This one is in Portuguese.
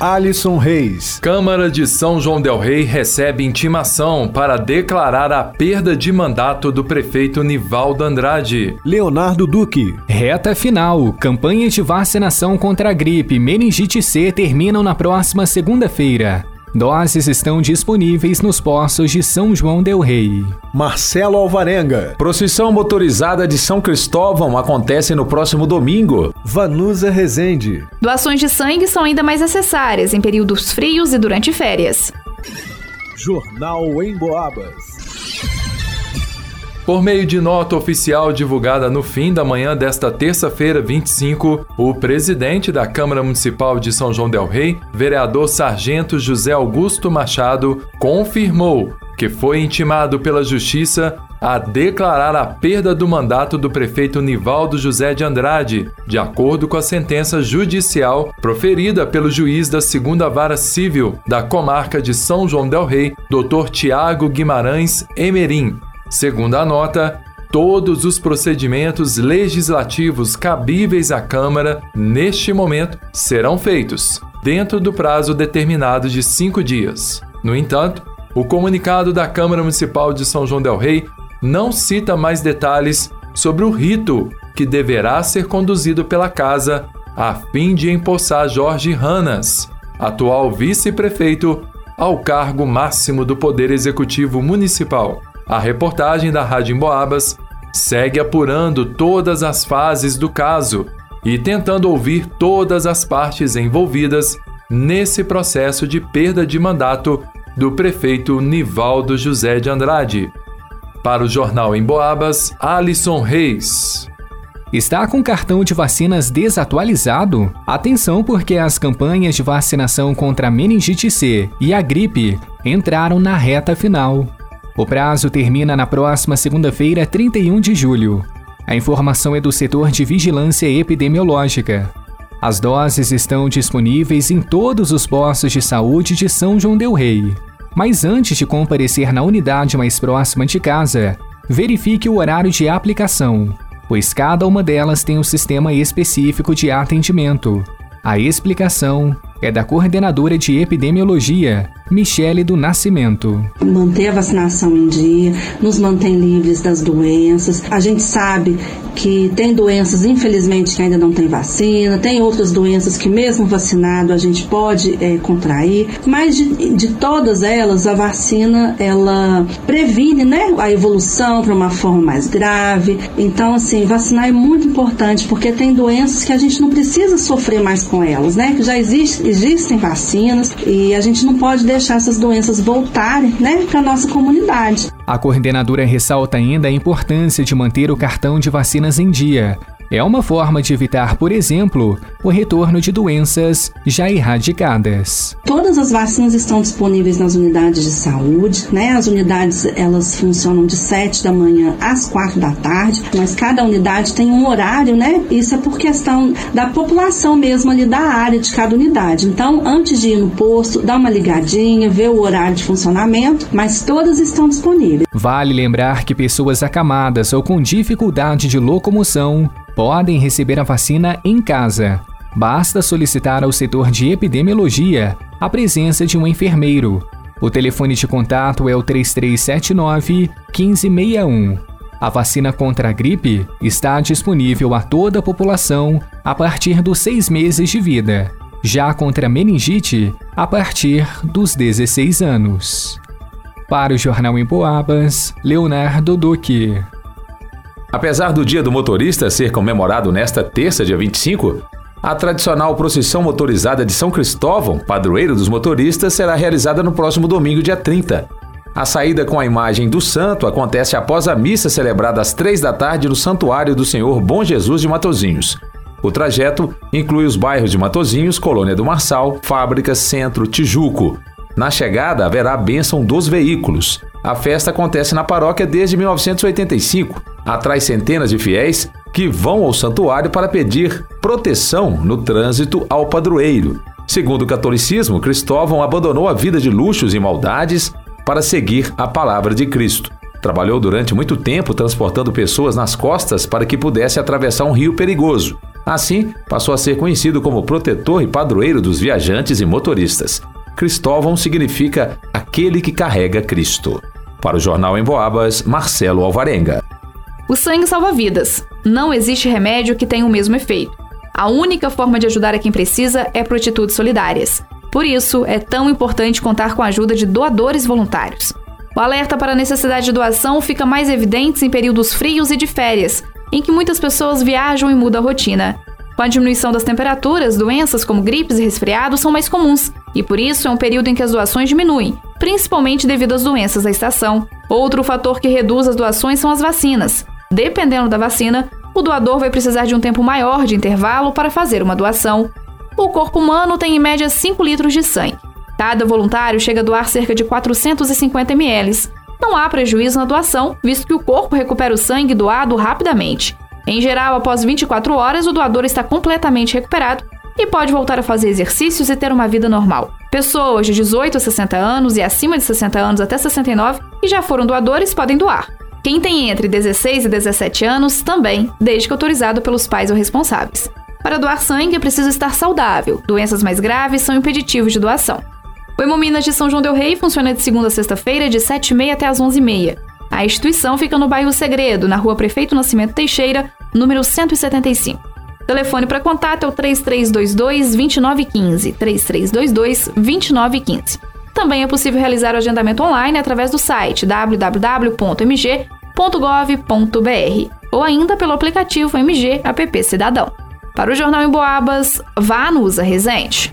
Alisson Reis. Câmara de São João Del Rei recebe intimação para declarar a perda de mandato do prefeito Nivaldo Andrade. Leonardo Duque. Reta final. Campanha de vacinação contra a gripe meningite C terminam na próxima segunda-feira. Doses estão disponíveis nos postos de São João Del Rei. Marcelo Alvarenga. Procissão motorizada de São Cristóvão acontece no próximo domingo. Vanusa Rezende. Doações de sangue são ainda mais necessárias em períodos frios e durante férias. Jornal em Boabas. Por meio de nota oficial divulgada no fim da manhã desta terça-feira, 25, o presidente da Câmara Municipal de São João Del Rei, vereador Sargento José Augusto Machado, confirmou que foi intimado pela Justiça a declarar a perda do mandato do prefeito Nivaldo José de Andrade, de acordo com a sentença judicial proferida pelo juiz da segunda vara civil da comarca de São João del Rei, Dr. Tiago Guimarães Emerim, Segundo a nota, todos os procedimentos legislativos cabíveis à Câmara, neste momento, serão feitos, dentro do prazo determinado de cinco dias. No entanto, o comunicado da Câmara Municipal de São João Del Rei não cita mais detalhes sobre o rito que deverá ser conduzido pela casa a fim de empossar Jorge Ranas, atual vice-prefeito, ao cargo máximo do Poder Executivo Municipal. A reportagem da Rádio Emboabas segue apurando todas as fases do caso e tentando ouvir todas as partes envolvidas nesse processo de perda de mandato do prefeito Nivaldo José de Andrade. Para o Jornal Emboabas, Alisson Reis. Está com cartão de vacinas desatualizado? Atenção porque as campanhas de vacinação contra a meningite C e a gripe entraram na reta final. O prazo termina na próxima segunda-feira, 31 de julho. A informação é do setor de vigilância epidemiológica. As doses estão disponíveis em todos os postos de saúde de São João Del Rei. Mas antes de comparecer na unidade mais próxima de casa, verifique o horário de aplicação, pois cada uma delas tem um sistema específico de atendimento. A explicação é da coordenadora de epidemiologia, Michele do Nascimento. Manter a vacinação em dia, nos mantém livres das doenças. A gente sabe que tem doenças, infelizmente, que ainda não tem vacina, tem outras doenças que, mesmo vacinado, a gente pode é, contrair, mas de, de todas elas, a vacina ela previne né, a evolução para uma forma mais grave. Então, assim, vacinar é muito importante porque tem doenças que a gente não precisa sofrer mais com elas, né? Que já existe, existem vacinas e a gente não pode deixar essas doenças voltarem né, para a nossa comunidade. A coordenadora ressalta ainda a importância de manter o cartão de vacinas em dia, é uma forma de evitar, por exemplo, o retorno de doenças já erradicadas. Todas as vacinas estão disponíveis nas unidades de saúde, né? As unidades elas funcionam de 7 da manhã às 4 da tarde, mas cada unidade tem um horário, né? Isso é por questão da população mesmo ali da área de cada unidade. Então, antes de ir no posto, dá uma ligadinha, ver o horário de funcionamento, mas todas estão disponíveis. Vale lembrar que pessoas acamadas ou com dificuldade de locomoção podem receber a vacina em casa. Basta solicitar ao setor de epidemiologia a presença de um enfermeiro. O telefone de contato é o 3379 1561. A vacina contra a gripe está disponível a toda a população a partir dos seis meses de vida. Já contra a meningite, a partir dos 16 anos. Para o Jornal em Boabas, Leonardo Duque. Apesar do Dia do Motorista ser comemorado nesta terça, dia 25, a tradicional procissão motorizada de São Cristóvão, padroeiro dos motoristas, será realizada no próximo domingo, dia 30. A saída com a imagem do santo acontece após a missa celebrada às três da tarde no Santuário do Senhor Bom Jesus de Matozinhos. O trajeto inclui os bairros de Matozinhos, Colônia do Marçal, Fábricas, Centro, Tijuco. Na chegada haverá a bênção dos veículos. A festa acontece na paróquia desde 1985 atrai centenas de fiéis que vão ao santuário para pedir proteção no trânsito ao padroeiro. Segundo o catolicismo, Cristóvão abandonou a vida de luxos e maldades para seguir a palavra de Cristo. Trabalhou durante muito tempo transportando pessoas nas costas para que pudesse atravessar um rio perigoso. Assim, passou a ser conhecido como protetor e padroeiro dos viajantes e motoristas. Cristóvão significa aquele que carrega Cristo. Para o Jornal em Boabas, Marcelo Alvarenga. O sangue salva vidas. Não existe remédio que tenha o mesmo efeito. A única forma de ajudar a quem precisa é por atitudes solidárias. Por isso, é tão importante contar com a ajuda de doadores voluntários. O alerta para a necessidade de doação fica mais evidente em períodos frios e de férias, em que muitas pessoas viajam e mudam a rotina. Com a diminuição das temperaturas, doenças como gripes e resfriados são mais comuns, e por isso é um período em que as doações diminuem, principalmente devido às doenças da estação. Outro fator que reduz as doações são as vacinas. Dependendo da vacina, o doador vai precisar de um tempo maior de intervalo para fazer uma doação. O corpo humano tem em média 5 litros de sangue. Cada voluntário chega a doar cerca de 450 ml. Não há prejuízo na doação, visto que o corpo recupera o sangue doado rapidamente. Em geral, após 24 horas, o doador está completamente recuperado e pode voltar a fazer exercícios e ter uma vida normal. Pessoas de 18 a 60 anos e acima de 60 anos até 69 que já foram doadores podem doar. Quem tem entre 16 e 17 anos também, desde que autorizado pelos pais ou responsáveis. Para doar sangue é preciso estar saudável. Doenças mais graves são impeditivos de doação. O Hemominas de São João del Rei funciona de segunda a sexta-feira, de 7h30 até as 11h30. A instituição fica no bairro Segredo, na rua Prefeito Nascimento Teixeira, número 175. O telefone para contato é o 3322-2915, 3322-2915. Também é possível realizar o agendamento online através do site www.mg.gov.br ou ainda pelo aplicativo MG App Cidadão. Para o Jornal em Boabas, vá no Usa Resente.